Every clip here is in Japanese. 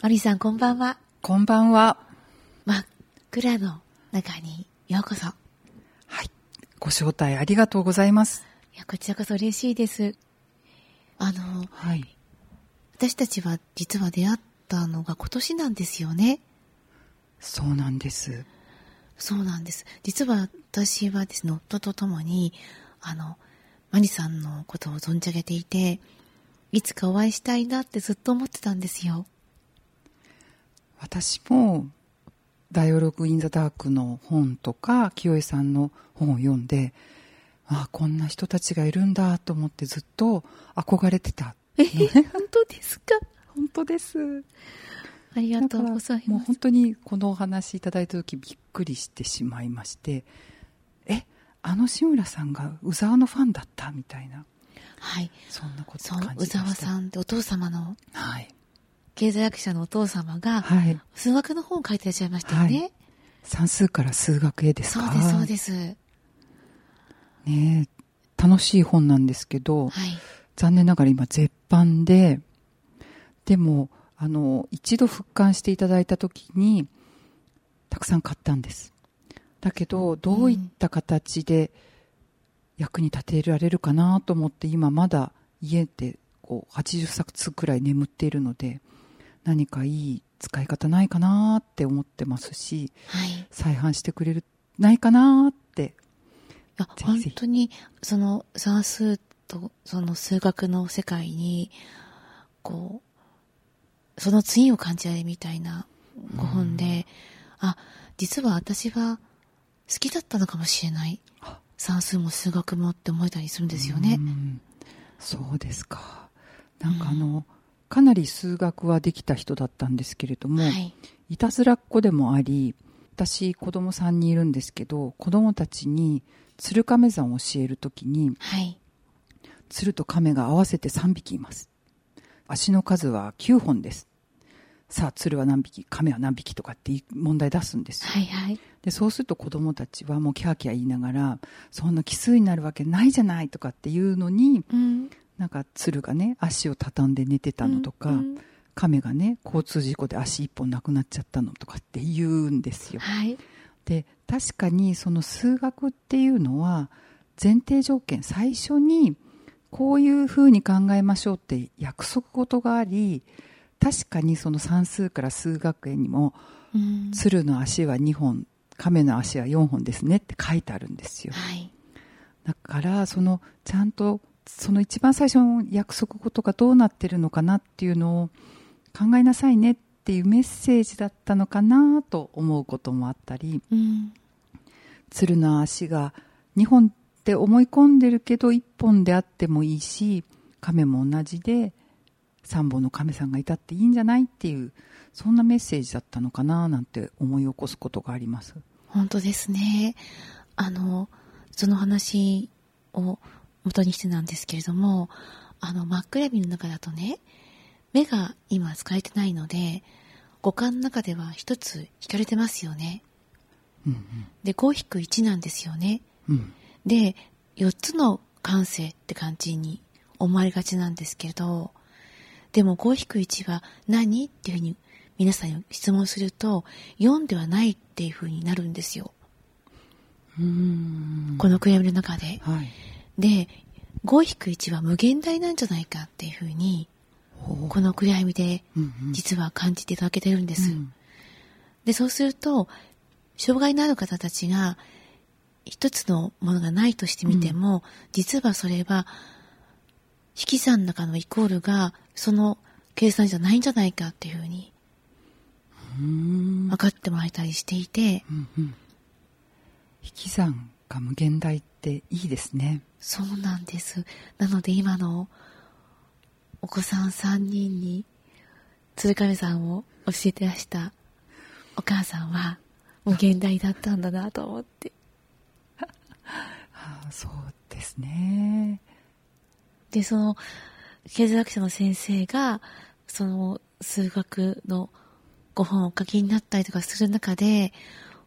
マリーさんこんばんは。こんばんは。真っ暗の中にようこそ。はい。ご招待ありがとうございます。いや、こちらこそ嬉しいです。あの、はい。私たちは実は出会ったのが今年なんですよね。そうなんです。そうなんです。実は私はですね、夫と共に、あの、マリさんのことを存じ上げていて、いつかお会いしたいなってずっと思ってたんですよ。私も、ダイオログ・イン・ザ・ダークの本とか、清江さんの本を読んで、ああ、こんな人たちがいるんだと思ってずっと憧れてた。え、本当ですか？本当です。ありがとうございますもう本。当にこのお話いただいた時びっくりしてしまいまして、え、あの志村さんが宇沢のファンだったみたいな、はい。そんなこと感、じま宇した。沢さんってお父様の、はい。経済学者のお父様が、はい。数学の本を書いてらっしゃいましたよね。はい算数から数学へですか？そうです、そうです。ねえ楽しい本なんですけど、はい。残念ながら今絶版で、でも、あの、一度復刊していただいた時に、たくさん買ったんです。だけど、どういった形で役に立てられるかなと思って、今まだ家でこう80冊くらい眠っているので、何かいい使い方ないかなって思ってますし、はい。い再販してくれる、ないかなってや、ぜひ本当に、その算数と、その数学の世界に、こう、その次を感じられるみたいなご本で、あ、実は私は好きだったのかもしれない。算数も数学もって思えたりするんですよねう。んそうですか。なんかあの、かなり数学はできた人だったんですけれども、はい。いたずらっ子でもあり、私子供3人いるんですけど、子供たちに鶴亀山を教えるときに、はい。鶴と亀が合わせて3匹います。足の数は9本です。さあ、鶴は何匹、亀は何匹とかっていう問題出すんですよ。はいはい。でそうすると子供たちはもうキャーキャー言いながらそんな奇数になるわけないじゃないとかっていうのにうん。なんか鶴がね足を畳んで寝てたのとか、うんうん亀がね交通事故で足一本なくなっちゃったのとかって言うんですよ。はい。で確かにその数学っていうのは前提条件最初にこういうふうに考えましょうって約束事があり確かにその算数から数学園にもうん。鶴の足は2本亀の足は4本ですねって書いてあるんですよはい。だからそのちゃんとその一番最初の約束事がどうなってるのかなっていうのを考えなさいねっていうメッセージだったのかなと思うこともあったりうん。鶴の足が2本って思い込んでるけど1本であってもいいし亀も同じで3本の亀さんがいたっていいんじゃないっていうそんなメッセージだったのかななんて思い起こすことがあります。本当ですね。あの、その話を元にしてなんですけれども、あの、真っ暗闇の中だとね、目が今使えてないので、五感の中では一つ引かれてますよね。うんで、5引く1なんですよね。うんうんで、4つの感性って感じに思われがちなんですけど、でも5引く1は何っていうふうに皆さんに質問すると、4ではないっていうふうになるんですよ。うーんこの暗闇の中で。はい。で、5-1は無限大なんじゃないかっていうふうに、この暗闇でうんうん。実は感じていただけてるんです。うん。で、そうすると、障害のある方たちが、一つのものがないとしてみても、実はそれは、引き算の中のイコールが、その計算じゃないんじゃないかっていうふうに分かってもらえたりしていて、うんうん。引き算が無限大っていいですね。そうなんです。なので今のお子さん3人に鶴亀さんを教えてらしたお母さんは無限大だったんだなと思って。ああそうですね。で、その経済学者の先生がその数学のご本をお書きになったりとかする中で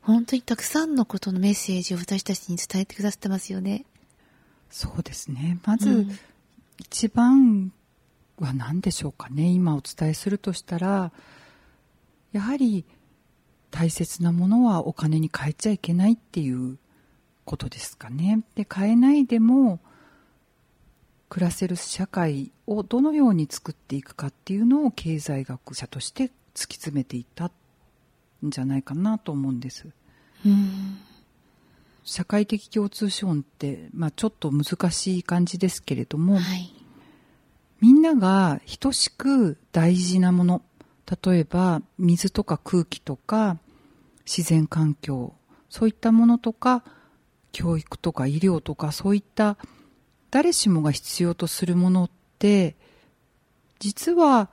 本当にたくさんのことのメッセージを私たちに伝えてくださってますよね。そうですね。まず、うん一番は何でしょうかね。今お伝えするとしたら、やはり大切なものはお金に変えちゃいけないっていうことですかね。で、変えないでも暮らせる社会をどのように作っていくかっていうのを経済学者として突き詰めていったんじゃないかなと思うんです。うん社会的共通資本って、まあ、ちょっと難しい感じですけれども、はい。みんなが等しく大事なもの例えば水とか空気とか自然環境そういったものとか教育とか医療とかそういった誰しもが必要とするものって実は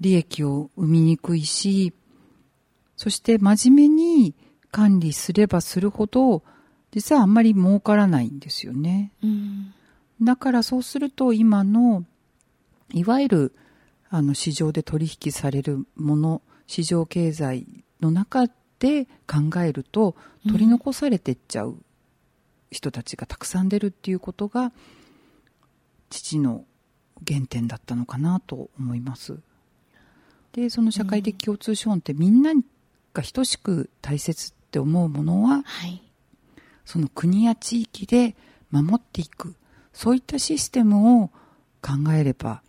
利益を生みにくいしそして真面目に管理すればするほど実はあんまり儲からないんですよね。うんだからそうすると今のいわゆるあの市場で取引されるもの市場経済の中で考えると取り残されてっちゃう人たちがたくさん出るっていうことが父の原点だったのかなと思いますでその社会的共通資本ってみんなが等しく大切って思うものははい。その国や地域で守っていくそういったシステムを考えれば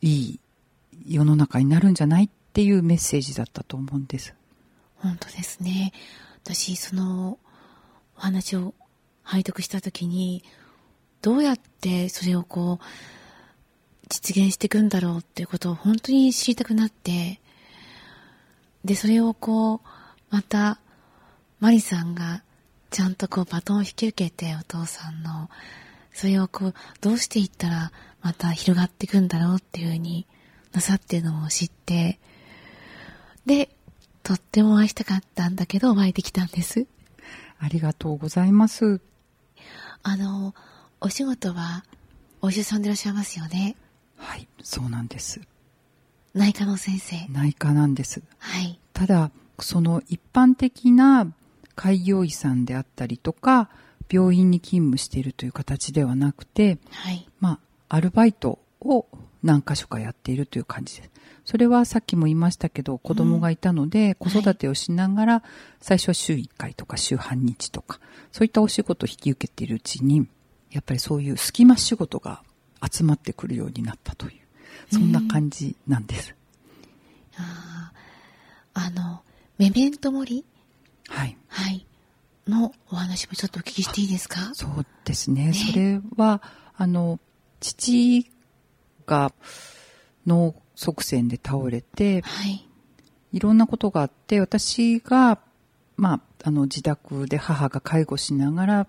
いい世の中になるんじゃないっていうメッセージだったと思うんです。本当ですね。私、そのお話を拝読したときに、どうやってそれをこう、実現していくんだろうっていうことを本当に知りたくなって、で、それをこう、また、マリさんがちゃんとこうバトンを引き受けてお父さんの、それをこう、どうしていったらまた広がっていくんだろうっていうふうになさってるのを知って、で、とってもお会いしたかったんだけど、お会いできたんです。ありがとうございます。あの、お仕事は、お医者さんでいらっしゃいますよね。はい、そうなんです。内科の先生。内科なんです。はい。ただ、その一般的な開業医さんであったりとか、病院に勤務しているという形ではなくて、はい。まあ、アルバイトを何箇所かやっているという感じです。それはさっきも言いましたけど、子供がいたので、子育てをしながら、最初は週1回とか週半日とか、そういったお仕事を引き受けているうちに、やっぱりそういう隙間仕事が集まってくるようになったという、そんな感じなんです。あーあの、メメントモリはい。はい。のお話もちょっとお聞きしていいですか？そうですね。それは、あの、父が脳側線で倒れて、はい。いろんなことがあって、私が、まあ、あの、自宅で母が介護しながら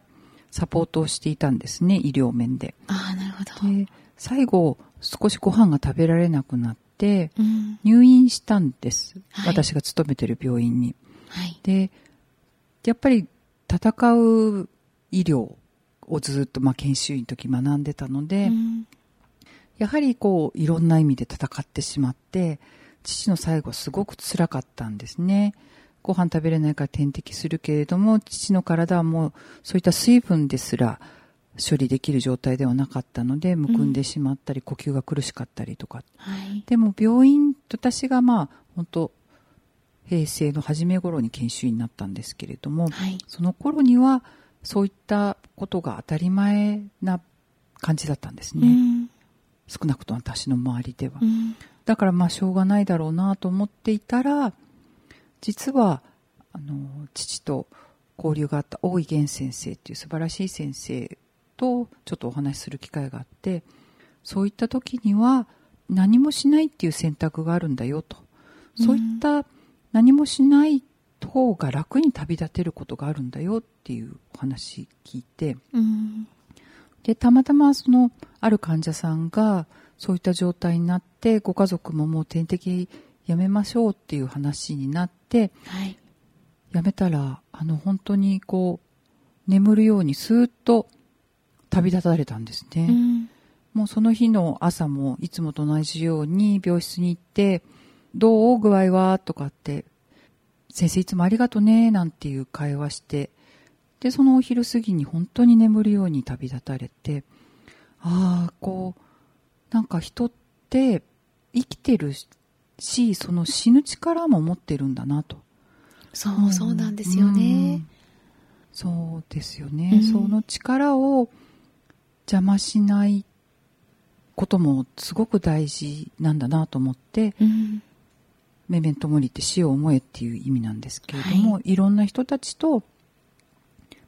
サポートをしていたんですね、医療面で。ああ、なるほど。で、最後、少しご飯が食べられなくなって、うん。入院したんです。はい私が勤めてる病院に。はい。で、やっぱり戦う医療をずっと、まあ、研修医の時学んでたので、うん。やはりこう、いろんな意味で戦ってしまって、父の最後すごく辛かったんですね。ご飯食べれないから点滴するけれども、父の体はもうそういった水分ですら処理できる状態ではなかったので、むくんでしまったり、呼吸が苦しかったりとか。はい。でも病院、私がまあ、本当平成の初め頃に研修医になったんですけれども、はい。その頃にはそういったことが当たり前な感じだったんですね。うん。少なくとも私の周りでは。うん。だからまあしょうがないだろうなと思っていたら、実は、あの、父と交流があった大井源先生っていう素晴らしい先生とちょっとお話しする機会があって、そういった時には何もしないっていう選択があるんだよと。そういった何もしない方が楽に旅立てることがあるんだよっていうお話聞いて、うん。で、たまたまその、ある患者さんが、そういった状態になって、ご家族ももう点滴やめましょうっていう話になって、はい。やめたら、あの、本当にこう、眠るようにスーッと旅立たれたんですね。うん。もうその日の朝もいつもと同じように病室に行って、どう？具合は？とかって、先生いつもありがとね、なんていう会話して、で、そのお昼過ぎに本当に眠るように旅立たれて、ああ、こう、なんか人って生きてるし、その死ぬ力も持ってるんだなと。そう、そうなんですよね。そうですよね、うん、その力を邪魔しないこともすごく大事なんだなと思って、うん、メメントモリって死を思えっていう意味なんですけれども、はい、いろんな人たちと、ま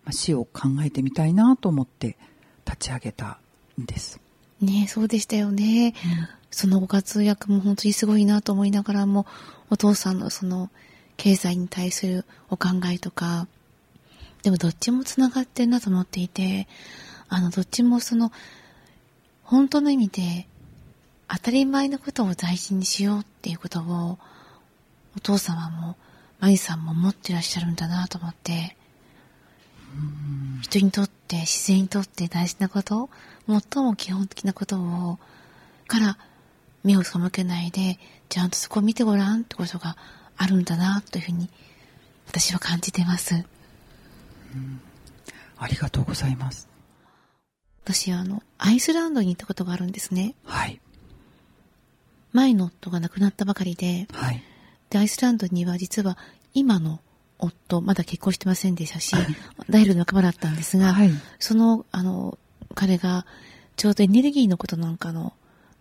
あ、死を考えてみたいなと思って立ち上げたんです。ねそうでしたよね。うん、そのご活躍も本当にすごいなと思いながらも、お父さんのその経済に対するお考えとか、でもどっちも繋がってんなと思っていて、あの、どっちもその、本当の意味で、当たり前のことを大事にしようっていうことを、お父様も、マリさんも持ってらっしゃるんだなと思って、人にとって、自然にとって大事なこと、最も基本的なことを、から目を背けないで、ちゃんとそこを見てごらんってことがあるんだなというふうに、私は感じてます。ありがとうございます。私、あの、アイスランドに行ったことがあるんですね。はい。前の夫が亡くなったばかりで、はい。で、アイスランドには実は今の夫、まだ結婚してませんでしたし、ダイルの仲間だったんですが、はい、その、あの、彼がちょうどエネルギーのことなんかの、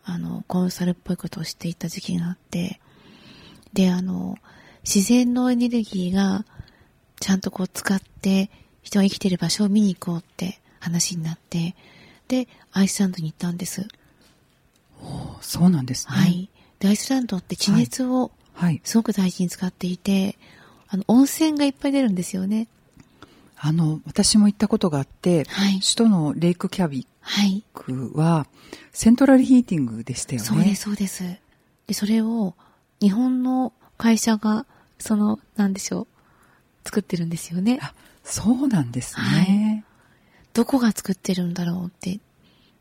あの、コンサルっぽいことをしていた時期があって、で、あの、自然のエネルギーがちゃんとこう使って人が生きている場所を見に行こうって話になって、で、アイスランドに行ったんです。そうなんですね。はい。で、アイスランドって地熱をすごく大事に使っていて、はいはい、あの、温泉がいっぱい出るんですよね。あの、私も行ったことがあって、はい、首都のレイクキャビックは、セントラルヒーティングでしたよね。そうです、そうです。で、それを日本の会社が、その、なんでしょう、作ってるんですよね。あ、そうなんですね。はい、どこが作ってるんだろうって、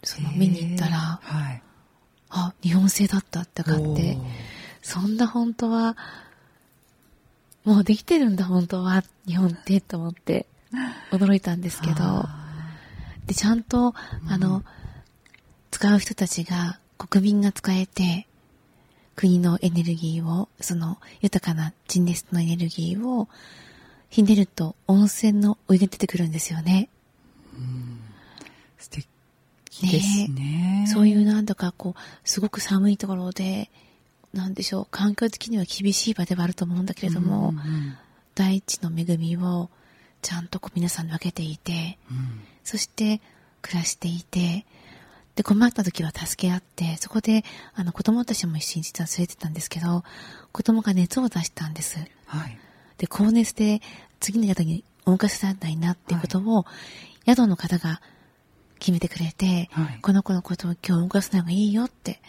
その見に行ったら、はい、あ、日本製だったってかって、そんな本当は、もうできてるんだ本当は、日本ってと思って驚いたんですけど、で、ちゃんと、あの、うん、使う人たちが、国民が使えて、国のエネルギーを、その豊かな地熱のエネルギーをひねると温泉のお湯が出てくるんですよね。うん、素敵ですね、ね、そういうなんだかこう、すごく寒いところで、なんでしょう、環境的には厳しい場ではあると思うんだけれども、うんうん、大地の恵みをちゃんとこう皆さん分けていて、うん、そして暮らしていて、で、困った時は助け合って、そこで、あの、子供たちも一緒に実は連れてたんですけど、子供が熱を出したんです。はい。で、高熱で次の宿にお迎えされないなっていうことを、はい、宿の方が決めてくれて、はい、この子のことを今日動かすのがいいよって。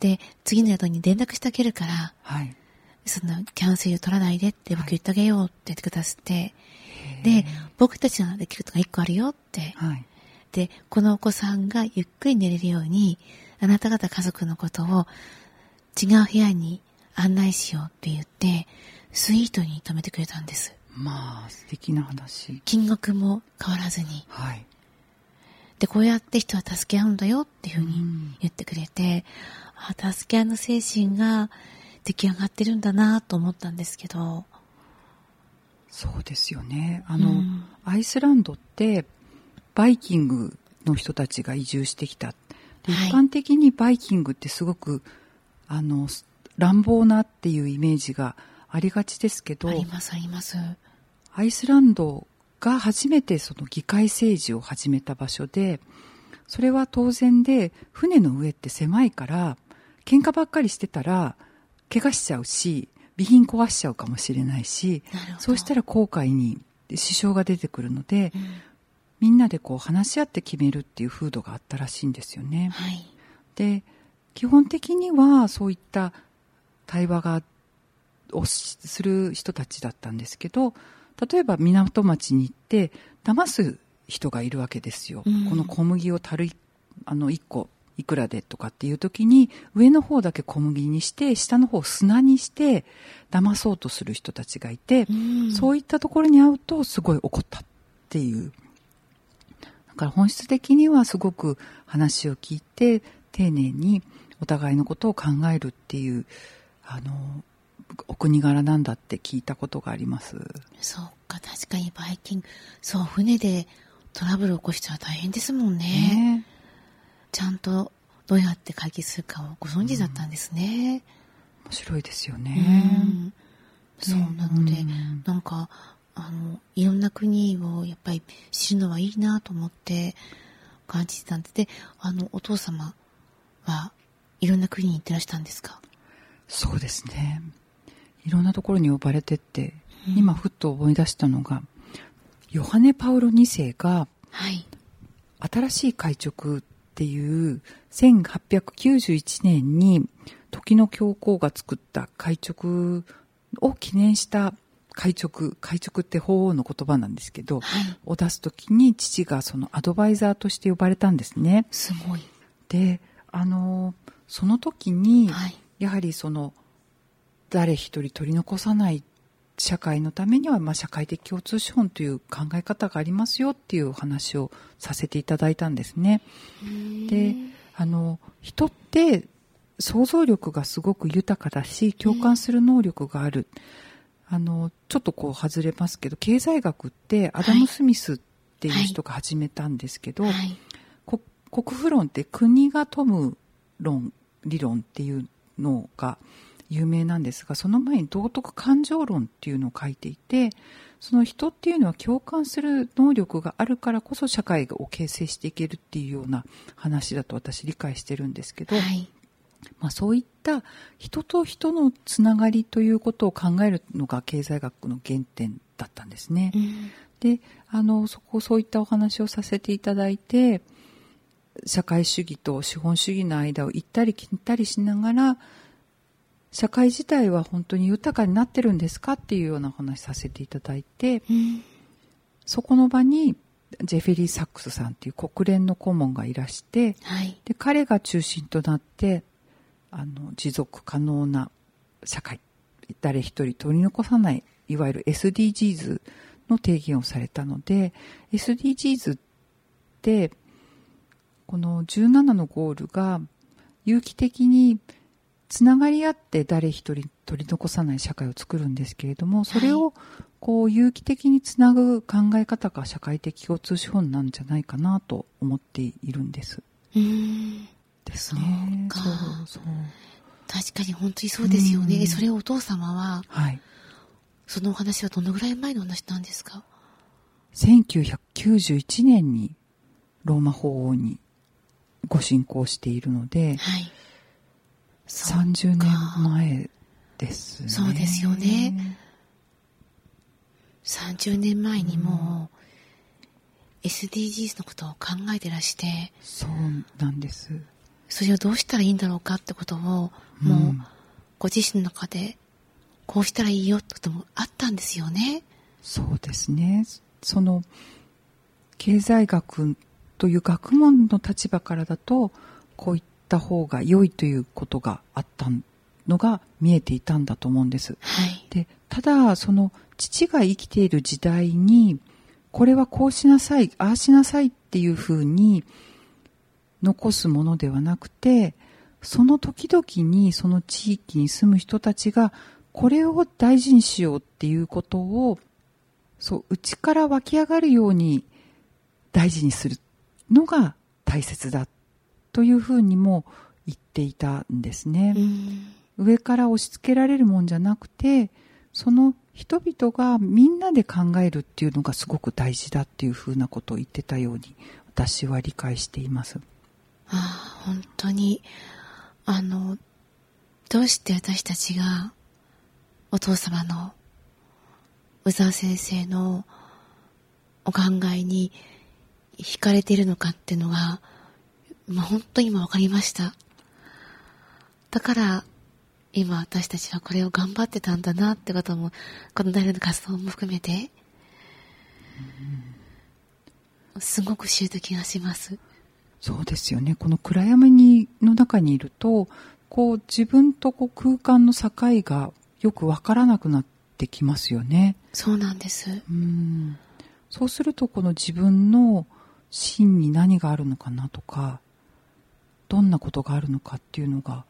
で、次の宿に連絡してあげるから、はい、そのキャンセル取らないでって僕言ってあげようって言ってくださって、で、僕たちができることが一個あるよって。はいで、このお子さんがゆっくり寝れるように、あなた方家族のことを違う部屋に案内しようって言って、スイートに泊めてくれたんです。まあ、素敵な話。金額も変わらずに。はい。で、こうやって人は助け合うんだよっていうふうに言ってくれて、あ、助け合いの精神が出来上がってるんだなと思ったんですけど。そうですよね。あの、うん、アイスランドってバイキングの人たちが移住してきた。一般的にバイキングってすごく、あの、乱暴なっていうイメージがありがちですけど、ありますあります。アイスランドが初めてその議会政治を始めた場所で、それは当然で、船の上って狭いから、喧嘩ばっかりしてたら、怪我しちゃうし、備品壊しちゃうかもしれないし、そうしたら後悔に支障が出てくるので、うん、みんなでこう話し合って決めるっていう風土があったらしいんですよね。はい、で基本的にはそういった対話がをする人たちだったんですけど例えば港町に行って騙す人がいるわけですよ。うん、この小麦を樽あの1個いくらでとかっていう時に上の方だけ小麦にして下の方砂にして騙そうとする人たちがいて、うん、そういったところに会うとすごい怒ったっていう。から本質的にはすごく話を聞いて丁寧にお互いのことを考えるっていうあのお国柄なんだって聞いたことがあります。そうか確かにバイキング。そう船でトラブル起こしたら大変ですもんね。ねちゃんとどうやって解決するかをご存知だったんですね、面白いですようねん。そうなので、うん。なんかあのいろんな国をやっぱり知るのはいいなと思って感じてたんでであのお父様はいろんな国に行ってらしたんですか？そうですね。いろんなところに呼ばれてって、うん。今ふっと思い出したのがヨハネ・パウロ2世がはい。新しい会直っていう1891年に時の教皇が作った会直を記念した会直会直って法王の言葉なんですけど、はい。を出す時に父がそのアドバイザーとして呼ばれたんですね。すごい。であのその時に、はい。やはりその誰一人取り残さない社会のためには、まあ、社会的共通資本という考え方がありますよっていうお話をさせていただいたんですね。であの人って想像力がすごく豊かだし共感する能力がある、あのちょっとこう外れますけど経済学ってアダム・スミスっていう人が始めたんですけど、はい。こ国富論って国が富む論理論っていうのが有名なんですがその前に道徳感情論っていうのを書いていてその人っていうのは共感する能力があるからこそ社会を形成していけるっていうような話だと私理解してるんですけど、はいまあ、そういった人と人のつながりということを考えるのが経済学の原点だったんですね。うんであのそこそういったお話をさせていただいて社会主義と資本主義の間を行ったり来たりしながら社会自体は本当に豊かになってるんですかっていうようなお話させていただいてうん。そこの場にジェフェリー・サックスさんっていう国連の顧問がいらしてはい。で彼が中心となってあの持続可能な社会誰一人取り残さないいわゆる SDGs の提言をされたので SDGs ってこの17のゴールが有機的につながり合って誰一人取り残さない社会を作るんですけれどもそれをこう有機的につなぐ考え方が社会的共通資本なんじゃないかなと思っているんです。うんですね。そうかそう。確かに本当にそうですよね、うんそれをお父様ははい。そのお話はどのぐらい前の話なんですか？1991年にローマ法王にご信仰しているので、はい30年前ですね。そうですよね。30年前にもう SDGs のことを考えてらしてそうなんです。それをどうしたらいいんだろうかってことをもううんご自身の中でこうしたらいいよってこともあったんですよね。そうですね。その、経済学という学問の立場からだと、こういった方が良いということがあったのが見えていたんだと思うんです。はい。でただその父が生きている時代にこれはこうしなさいああしなさいっていうふうに残すものではなくてその時々にその地域に住む人たちがこれを大事にしようっていうことをそう内から湧き上がるように大事にするのが大切だというふうにも言っていたんですね。うん。上から押し付けられるもんじゃなくてその人々がみんなで考えるっていうのがすごく大事だっていうふうなことを言ってたように私は理解しています。ああ、本当に、あの、どうして私たちがお父様の宇沢先生のお考えに惹かれているのかっていうのが、まあ、本当に今わかりました。だから、今私たちはこれを頑張ってたんだなってことも、この大の活動も含めて、すごく知ると気がします。そうですよね。この暗闇にの中にいると、こう自分とこう空間の境がよくわからなくなってきますよね。そうなんです。うんそうするとこの自分の真に何があるのかなとかどんなことがあるのかっていうのが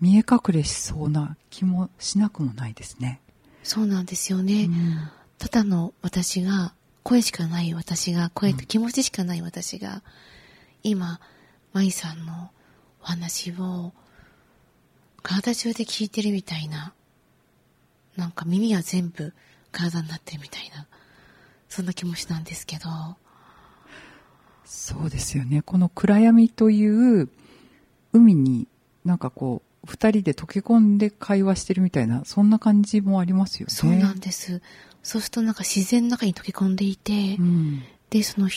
見え隠れしそうな気もしなくもないですね。そうなんですよね。うんただの私が、声しかない私が、声と気持ちしかない私が、今、マイさんのお話を、体中で聞いてるみたいな、なんか耳が全部体になってるみたいな、そんな気持ちなんですけど、そうですよね。この暗闇という海になんかこう、二人で溶け込んで会話してるみたいな、そんな感じもありますよね。そうなんです。そうするとなんか自然の中に溶け込んでいて、うん。で、その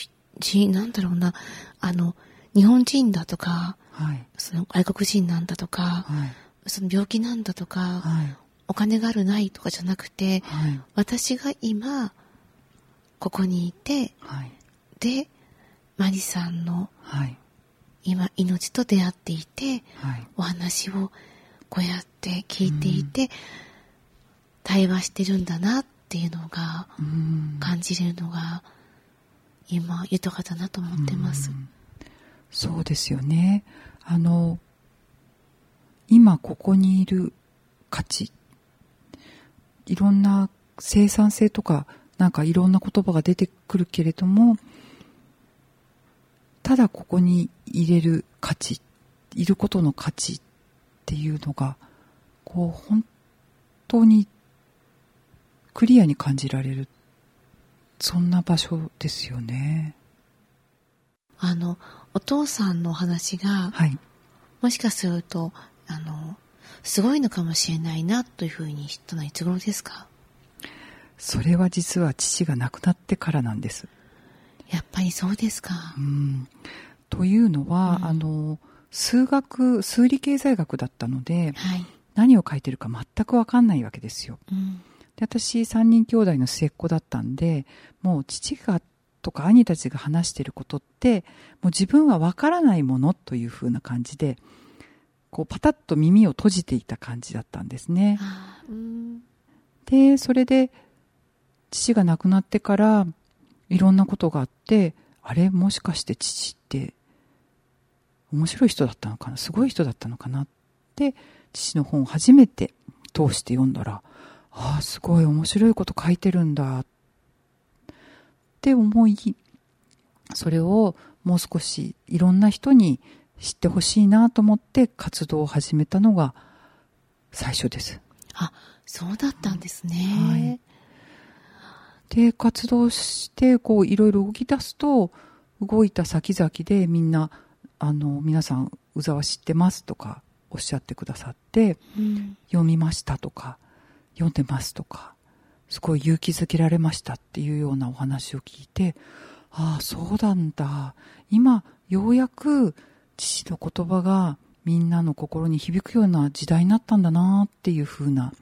なんだろうな、あの、日本人だとか、はい。その外国人なんだとか、はい。その病気なんだとか、はい。お金があるないとかじゃなくて、はい。私が今、ここにいて、はい。で、マリさんのはい。今命と出会っていて、はい。お話をこうやって聞いていて、対話してるんだなっていうのがうん。感じれるのが今豊かだなと思ってます。そうですよね。あの、今ここにいる価値。いろんな生産性とか、なんかいろんな言葉が出てくるけれども、ただここに入れる価値、いることの価値っていうのが、こう本当にクリアに感じられる、そんな場所ですよね。あの、お父さんのお話が、はい。もしかすると、あの、すごいのかもしれないなというふうに知ったのはいつ頃ですか？それは実は父が亡くなってからなんです。やっぱりそうですかう。ん、というのは、うんあの数学数理経済学だったのではい。何を書いてるか全く分かんないわけですよ。うん。で私3人兄弟の末っ子だったんでもう父がとか兄たちが話してることってもう自分は分からないものというふうな感じでこうパタッと耳を閉じていた感じだったんですね。うん。でそれで父が亡くなってからいろんなことがあってあれもしかして父って面白い人だったのかな？すごい人だったのかな？って父の本を初めて通して読んだらああすごい面白いこと書いてるんだって思いそれをもう少しいろんな人に知ってほしいなと思って活動を始めたのが最初です。あ、そうだったんですね。はいで活動してこういろいろ動き出すと動いた先々でみんなあの皆さん「宇沢知ってます」とかおっしゃってくださってうん。「読みました」とか「読んでます」とかすごい勇気づけられましたっていうようなお話を聞いてああそうなんだ今ようやく父の言葉がみんなの心に響くような時代になったんだなっていう風な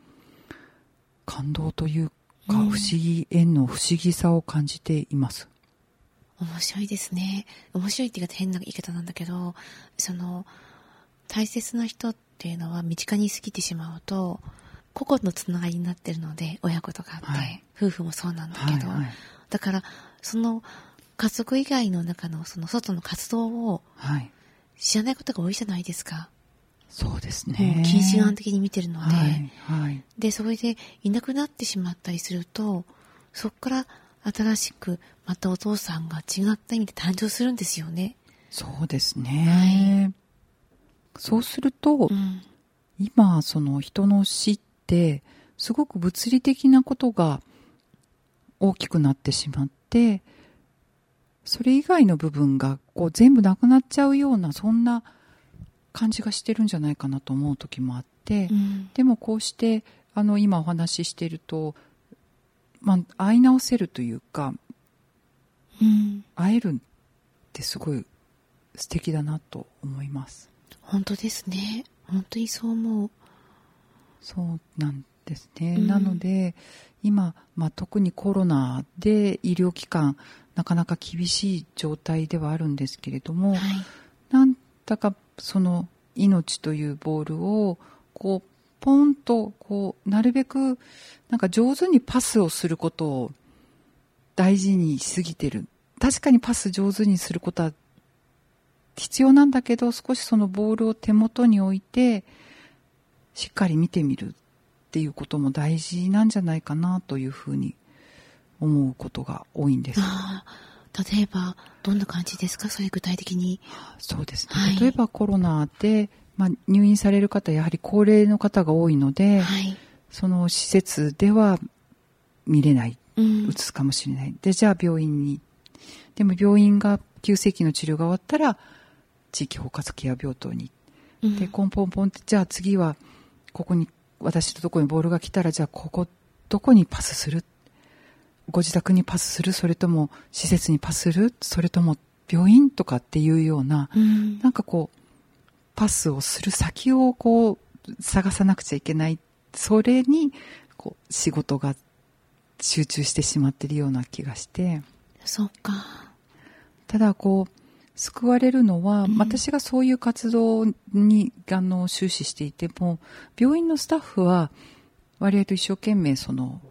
感動というか、うん不思議縁の不思議さを感じています。面白いですね。面白いって言い方変な言い方なんだけど、その、大切な人っていうのは身近に過ぎてしまうと、個々のつながりになってるので、親子とかって、はい夫婦もそうなんだけど、はいはいだから、その、家族以外の中のその外の活動をはい、知らないことが多いじゃないですか。そうですね。近視眼的に見てるので、はい、はい。で、それでいなくなってしまったりすると、そこから新しくまたお父さんが違った意味で誕生するんですよね。そうですね。そうすると、うん。今その人の死ってすごく物理的なことが大きくなってしまってそれ以外の部分がこう全部なくなっちゃうようなそんな感じがしてるんじゃないかなと思う時もあって、うん。でもこうしてあの今お話ししていると、まあ、会い直せるというかうん。会えるってすごい素敵だなと思います。本当ですね。本当にそう思う。そうなんですね。うんなので、今、まあ、特にコロナで医療機関、なかなか厳しい状態ではあるんですけれども、はい。だかその命というボールを、こう、ポンと、こう、なるべく、なんか上手にパスをすることを大事にしすぎてる。確かにパス上手にすることは必要なんだけど、少しそのボールを手元に置いて、しっかり見てみるっていうことも大事なんじゃないかなというふうに思うことが多いんです。あ例えば、どんな感じですか？そういう具体的に。そうですね。はい例えばコロナで、まあ、入院される方、やはり高齢の方が多いので、はい。その施設では見れない、うん移。すかもしれない。で、じゃあ病院に。でも病院が急性期の治療が終わったら、地域包括ケア病棟に。うんで、コンポンポンって、じゃあ次は、ここに、私のところにボールが来たら、じゃあここ、どこにパスするご自宅にパスする？それとも施設にパスする？それとも病院とかっていうような、うん。なんかこう、パスをする先をこう、探さなくちゃいけない。それに、こう、仕事が集中してしまっているような気がして、そっか。ただこう、救われるのは、うん。私がそういう活動に、あの、終始していても、病院のスタッフは、割合と一生懸命その、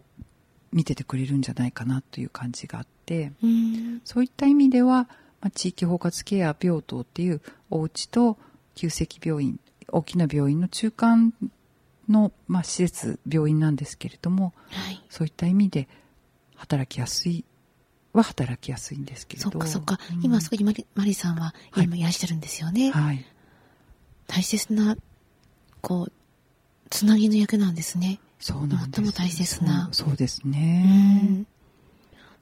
見ててくれるんじゃないかなという感じがあって、うん。そういった意味では、まあ、地域包括ケア病棟っていうお家と急性期病院、大きな病院の中間の、まあ、施設、病院なんですけれども、はい。そういった意味で働きやすいは働きやすいんですけれど。そっかそっか。うん今そこにマリマリさんははい今いらっしゃるんですよね。はい。大切な、こう、つなぎの役なんですね。そうなんです。最も大切なそうそうですうね。ん。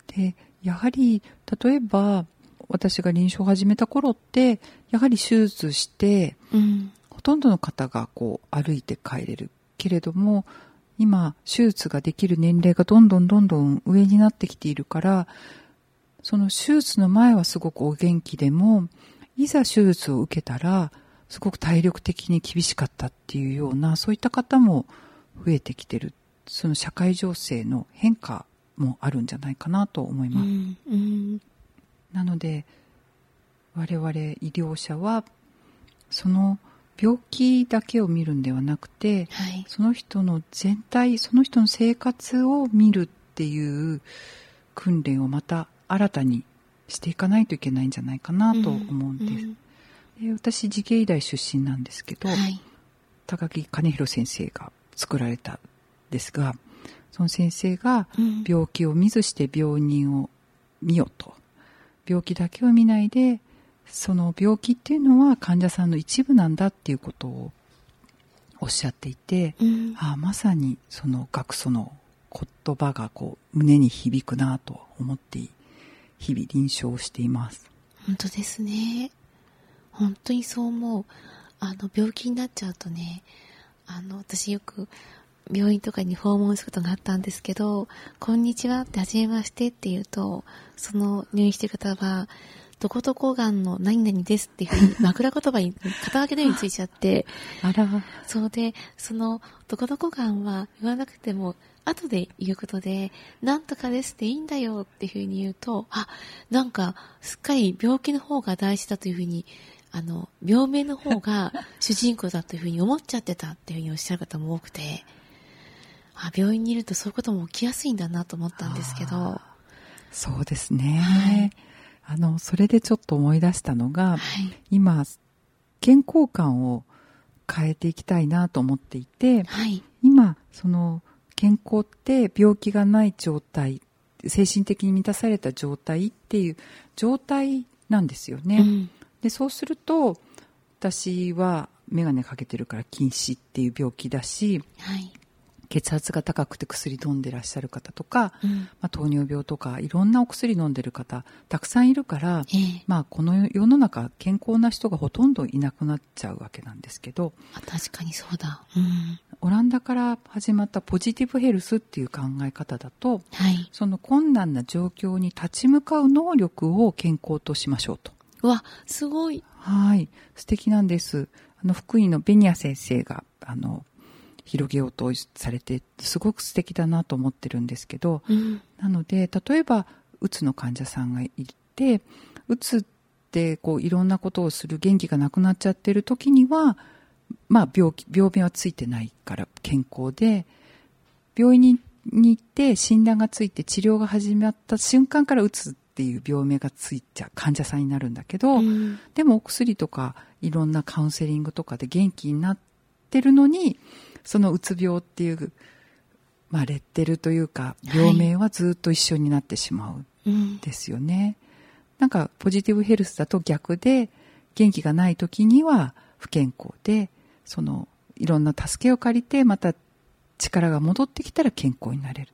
で、やはり、例えば、私が臨床を始めた頃って、やはり手術して、うん。ほとんどの方がこう歩いて帰れるけれども、今、手術ができる年齢がどんどんどんどん上になってきているから、その手術の前はすごくお元気でも、いざ手術を受けたら、すごく体力的に厳しかったっていうような、そういった方も増えてきてる。その社会情勢の変化もあるんじゃないかなと思いうます。ん。うん。なので我々医療者はその病気だけを見るんではなくてはい。その人の全体その人の生活を見るっていう訓練をまた新たにしていかないといけないんじゃないかなと思うんです。んで私慈恵医大出身なんですけど、はい。高木兼弘先生が作られたんですがその先生がうん病気を見ずして病人を見よと病気だけを見ないでその病気っていうのは患者さんの一部なんだっていうことをおっしゃっていて、うん。ああまさにその学祖の言葉がこう胸に響くなと思って日々臨床をしています。本当ですね。本当にそう思う。あの、病気になっちゃうとね、あの、私よく病院とかに訪問することがあったんですけど、こんにちはって、はじめましてって言うと、その入院してる方は、どこどこがんの何々ですっていうふうに枕言葉に肩書きのようについちゃって、あら、そうで、その、どこどこがんは言わなくても、後で言うことで、なんとかですっていいんだよっていうふうに言うと、あ、なんか、すっかり病気の方が大事だというふうに、あの、病名の方が主人公だというふうに思っちゃってたっていうふうにおっしゃる方も多くて、あ、病院にいるとそういうことも起きやすいんだなと思ったんですけど、そうですね。はいあの、それでちょっと思い出したのが、はい。今、健康観を変えていきたいなと思っていて、はい。今、その、健康って病気がない状態、精神的に満たされた状態っていう状態なんですよね。うん。で、そうすると、私はメガネかけてるから近視っていう病気だし、はい。血圧が高くて薬飲んでらっしゃる方とか、うん。まあ、糖尿病とかいろんなお薬飲んでる方たくさんいるから、ええまあ、この世の中健康な人がほとんどいなくなっちゃうわけなんですけどあ確かにそうだ。うん。オランダから始まったポジティブヘルスっていう考え方だとはい。その困難な状況に立ち向かう能力を健康としましょうと。うわ、すごい。はい。素敵なんです。あの、福井のベニア先生が、あの、広げようとされて、すごく素敵だなと思ってるんですけど、うん。なので、例えば、うつの患者さんがいて、うつって、こう、いろんなことをする元気がなくなっちゃってる時には、まあ、病気、病名はついてないから健康で、病院にに行って診断がついて治療が始まった瞬間からうつっていう病名がついちゃう患者さんになるんだけど、うん。でもお薬とかいろんなカウンセリングとかで元気になってるのに、そのうつ病っていう、まあ、レッテルというか、病名はずっと一緒になってしまうんですよね。なんか、ポジティブヘルスだと逆で、元気がない時には不健康で、その、いろんな助けを借りて、また力が戻ってきたら健康になれる。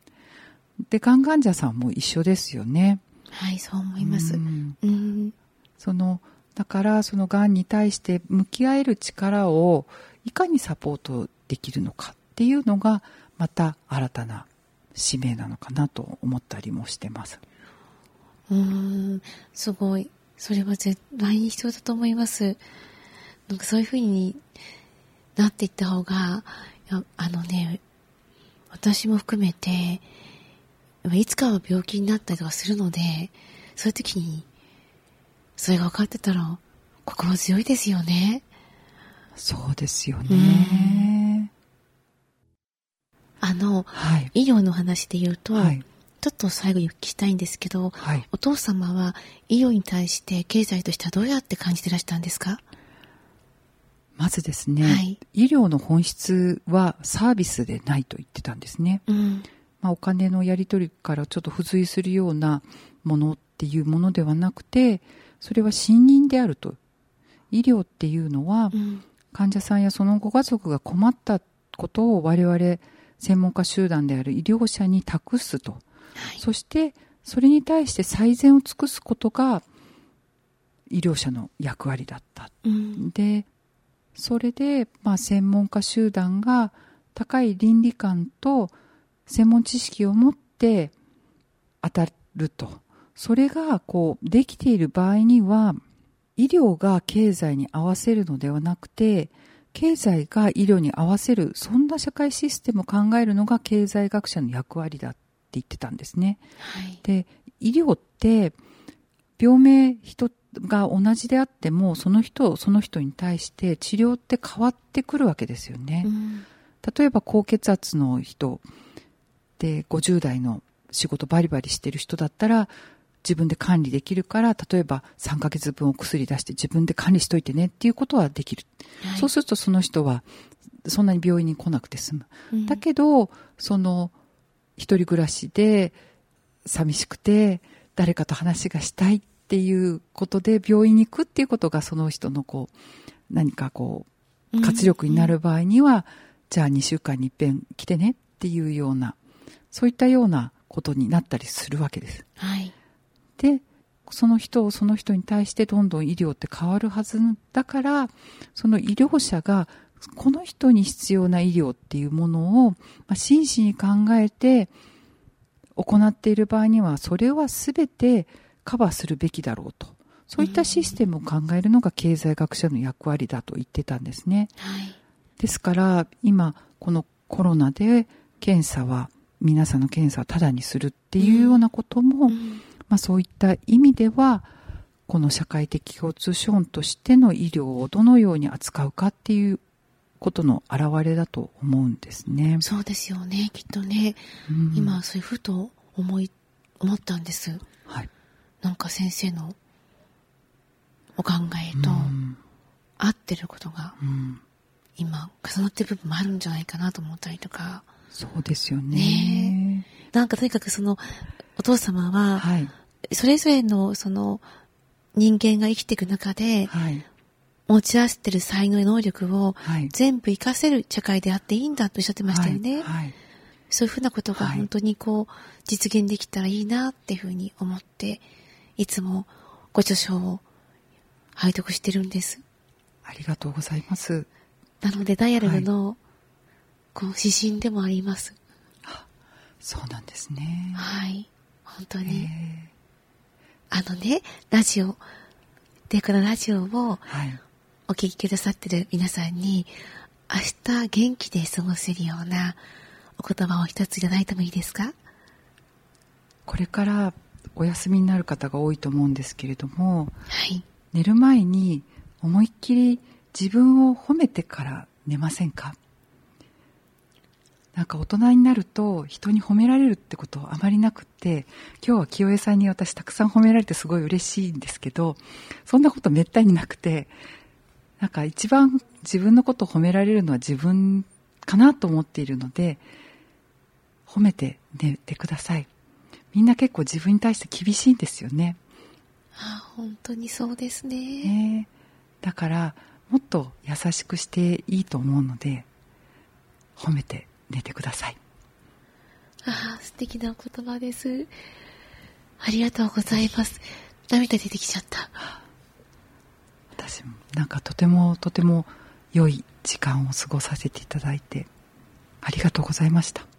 で、がん患者さんも一緒ですよね。はい、そう思います。うんうん。その、だから、そのがんに対して向き合える力をいかにサポートできるのかっていうのが、また新たな使命なのかなと思ったりもしてます。うーん、すごい。それは絶対に必要だと思います。なんかそういう風になっていった方が、あのね、私も含めて、いつかは病気になったりとかするので、そういう時に、それが分かってたら、心強いですよね。そうですよね。あの、はい。医療の話で言うと、はい。ちょっと最後にお聞きしたいんですけど、はい。お父様は医療に対して経済としてはどうやって感じてらしたんですか？まずですね、はい医療の本質はサービスでないと言ってたんですね。うん。まあ、お金のやり取りからちょっと付随するようなものっていうものではなくて、それは信任であると。医療っていうのは、うん。患者さんやそのご家族が困ったことを我々専門家集団である医療者に託すと。はい。そして、それに対して最善を尽くすことが医療者の役割だった。うん。で、それで、まあ、専門家集団が高い倫理観と専門知識を持って当たると。それが、こう、できている場合には、医療が経済に合わせるのではなくて、経済が医療に合わせる、そんな社会システムを考えるのが経済学者の役割だって言ってたんですね。はい。で医療って病名人が同じであってもその人その人に対して治療って変わってくるわけですよね、うん。例えば高血圧の人で50代の仕事バリバリしてる人だったら自分で管理できるから例えば3ヶ月分お薬出して自分で管理しといてねっていうことはできる、はい。そうするとその人はそんなに病院に来なくて済む。うん。だけど、その、一人暮らしで、寂しくて、誰かと話がしたいっていうことで、病院に行くっていうことが、その人のこう、何かこう、活力になる場合には、じゃあ2週間に一遍来てねっていうような、そういったようなことになったりするわけです。はい。で、その人をその人に対してどんどん医療って変わるはずだから、その医療者がこの人に必要な医療っていうものを、まあ、真摯に考えて行っている場合には、それは全てカバーするべきだろうと。そういったシステムを考えるのが経済学者の役割だと言ってたんですね。はい。ですから、今、このコロナで検査は、皆さんの検査をタダにするっていうようなことも、うんまあ、そういった意味ではこの社会的共通資本としての医療をどのように扱うかっていうことの表れだと思うんですね。そうですよね、きっとね。うん今、そういうふと思い、思ったんです。はい、なんか先生のお考えとうん合ってることがうん今重なってる部分もあるんじゃないかなと思ったりとか。そうですよね。ねなんかとにかくそのお父様は、はい、それぞれのその人間が生きていく中ではい、持ち合わせてる才能や能力をはい。全部活かせる社会であっていいんだとおっしゃってましたよね。はいはいそういうふうなことがはい本当にこう、実現できたらいいなっていうふうに思って、いつもご著書を拝読してるんです。ありがとうございます。なので、ダイアログの、こう、指針でもあります。そうなんですね。はい。本当えに。ーあのね、ラジオ、で、このラジオをはい、お聞きくださってる皆さんに、明日元気で過ごせるようなお言葉を一ついただいてもいいですか？これからお休みになる方が多いと思うんですけれども、はい。寝る前に思いっきり自分を褒めてから寝ませんか？なんか大人になると人に褒められるってことあまりなくって、今日は清江さんに私たくさん褒められてすごい嬉しいんですけど、そんなことめったになくて、なんか一番自分のことを褒められるのは自分かなと思っているので、褒めて寝てください。みんな結構自分に対して厳しいんですよね。あ本当にそうですね。ねだから、もっと優しくしていいと思うので、褒めて寝てください。ああ、素敵な言葉です。ありがとうございます。涙出てきちゃった。私も、なんかとてもとても良い時間を過ごさせていただいて、ありがとうございました。